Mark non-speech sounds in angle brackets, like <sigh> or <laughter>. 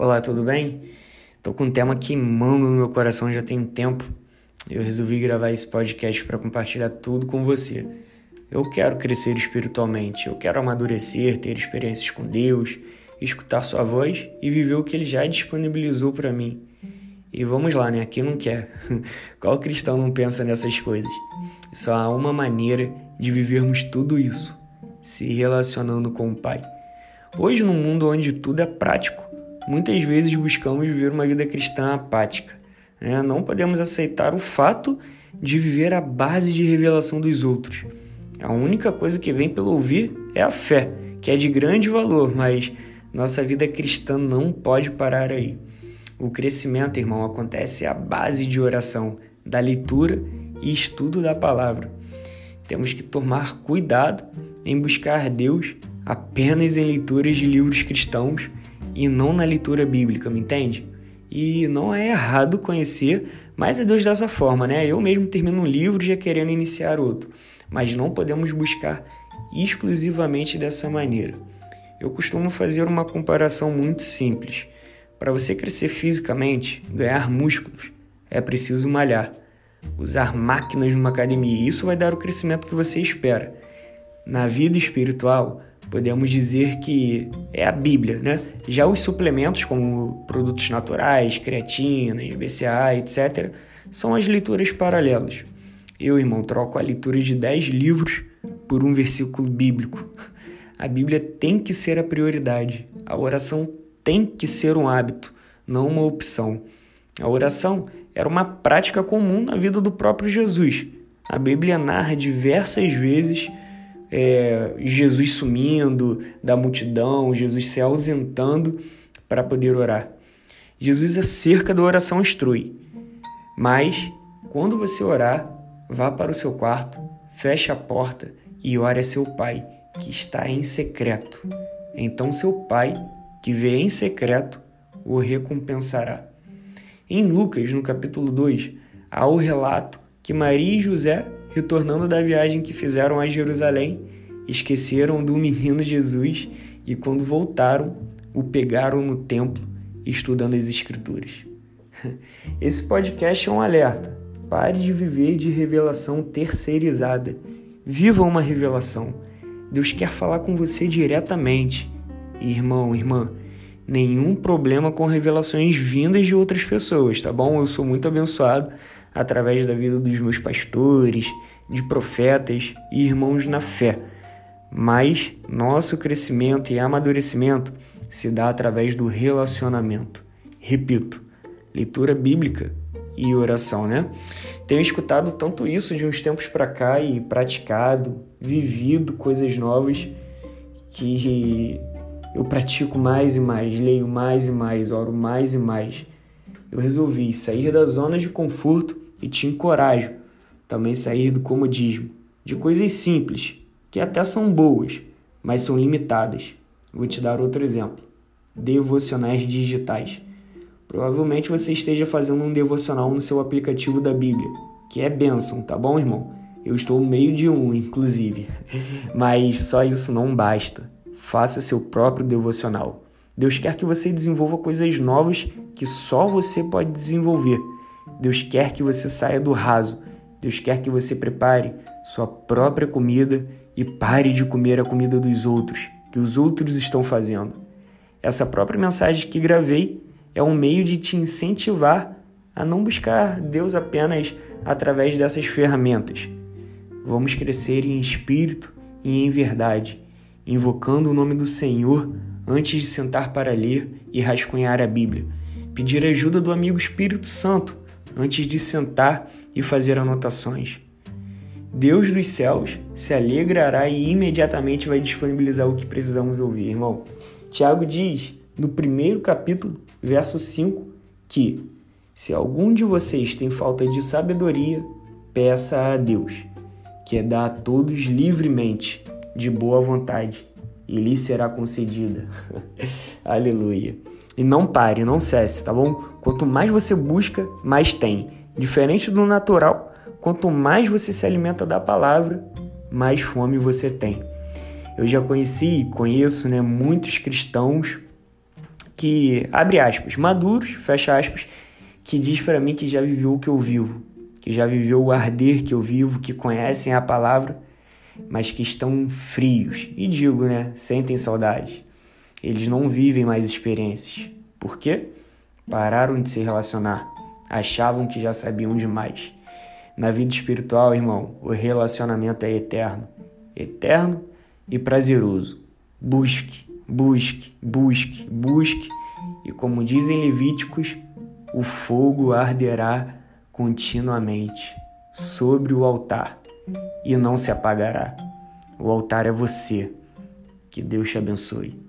Olá, tudo bem? Tô com um tema queimando no meu coração já tem um tempo. Eu resolvi gravar esse podcast para compartilhar tudo com você. Eu quero crescer espiritualmente, eu quero amadurecer, ter experiências com Deus, escutar sua voz e viver o que ele já disponibilizou para mim. E vamos lá, né? Quem não quer? <laughs> Qual cristão não pensa nessas coisas? Só há uma maneira de vivermos tudo isso: se relacionando com o Pai. Hoje, num mundo onde tudo é prático, muitas vezes buscamos viver uma vida cristã apática. Né? Não podemos aceitar o fato de viver à base de revelação dos outros. A única coisa que vem pelo ouvir é a fé, que é de grande valor, mas nossa vida cristã não pode parar aí. O crescimento, irmão, acontece à base de oração, da leitura e estudo da palavra. Temos que tomar cuidado em buscar Deus apenas em leituras de livros cristãos e não na leitura bíblica, me entende? E não é errado conhecer mais a Deus dessa forma, né? Eu mesmo termino um livro já querendo iniciar outro, mas não podemos buscar exclusivamente dessa maneira. Eu costumo fazer uma comparação muito simples. Para você crescer fisicamente, ganhar músculos, é preciso malhar, usar máquinas numa academia. Isso vai dar o crescimento que você espera. Na vida espiritual, podemos dizer que é a Bíblia, né? Já os suplementos, como produtos naturais, creatinas, BCA, etc., são as leituras paralelas. Eu, irmão, troco a leitura de 10 livros por um versículo bíblico. A Bíblia tem que ser a prioridade. A oração tem que ser um hábito, não uma opção. A oração era uma prática comum na vida do próprio Jesus. A Bíblia narra diversas vezes é, Jesus sumindo da multidão, Jesus se ausentando para poder orar. Jesus acerca da oração instrui, mas quando você orar, vá para o seu quarto, feche a porta e ore a seu pai, que está em secreto. Então seu pai, que vê em secreto, o recompensará. Em Lucas, no capítulo 2, há o relato que Maria e José retornando da viagem que fizeram a Jerusalém, esqueceram do menino Jesus e, quando voltaram, o pegaram no templo estudando as Escrituras. <laughs> Esse podcast é um alerta. Pare de viver de revelação terceirizada. Viva uma revelação. Deus quer falar com você diretamente. Irmão, irmã, nenhum problema com revelações vindas de outras pessoas, tá bom? Eu sou muito abençoado através da vida dos meus pastores, de profetas e irmãos na fé. Mas nosso crescimento e amadurecimento se dá através do relacionamento. Repito, leitura bíblica e oração, né? Tenho escutado tanto isso de uns tempos para cá e praticado, vivido coisas novas que eu pratico mais e mais, leio mais e mais, oro mais e mais. Eu resolvi sair da zona de conforto e te encorajo também sair do comodismo, de coisas simples, que até são boas, mas são limitadas. Vou te dar outro exemplo: devocionais digitais. Provavelmente você esteja fazendo um devocional no seu aplicativo da Bíblia, que é bênção, tá bom, irmão? Eu estou meio de um, inclusive. <laughs> Mas só isso não basta. Faça seu próprio devocional. Deus quer que você desenvolva coisas novas que só você pode desenvolver. Deus quer que você saia do raso. Deus quer que você prepare sua própria comida e pare de comer a comida dos outros, que os outros estão fazendo. Essa própria mensagem que gravei é um meio de te incentivar a não buscar Deus apenas através dessas ferramentas. Vamos crescer em espírito e em verdade, invocando o nome do Senhor antes de sentar para ler e rascunhar a Bíblia. Pedir ajuda do amigo Espírito Santo antes de sentar e fazer anotações. Deus dos céus se alegrará e imediatamente vai disponibilizar o que precisamos ouvir, irmão. Tiago diz, no primeiro capítulo, verso 5, que se algum de vocês tem falta de sabedoria, peça a Deus, que é dá a todos livremente, de boa vontade, e lhe será concedida. <laughs> Aleluia. E não pare, não cesse, tá bom? Quanto mais você busca, mais tem. Diferente do natural, Quanto mais você se alimenta da palavra, mais fome você tem. Eu já conheci e conheço né, muitos cristãos que, abre aspas, maduros, fecha aspas, que diz para mim que já viveu o que eu vivo, que já viveu o arder que eu vivo, que conhecem a palavra, mas que estão frios. E digo, né, sentem saudade. Eles não vivem mais experiências. Por quê? Pararam de se relacionar. Achavam que já sabiam demais. Na vida espiritual, irmão, o relacionamento é eterno. Eterno e prazeroso. Busque, busque, busque, busque. E como dizem Levíticos, o fogo arderá continuamente sobre o altar e não se apagará. O altar é você. Que Deus te abençoe.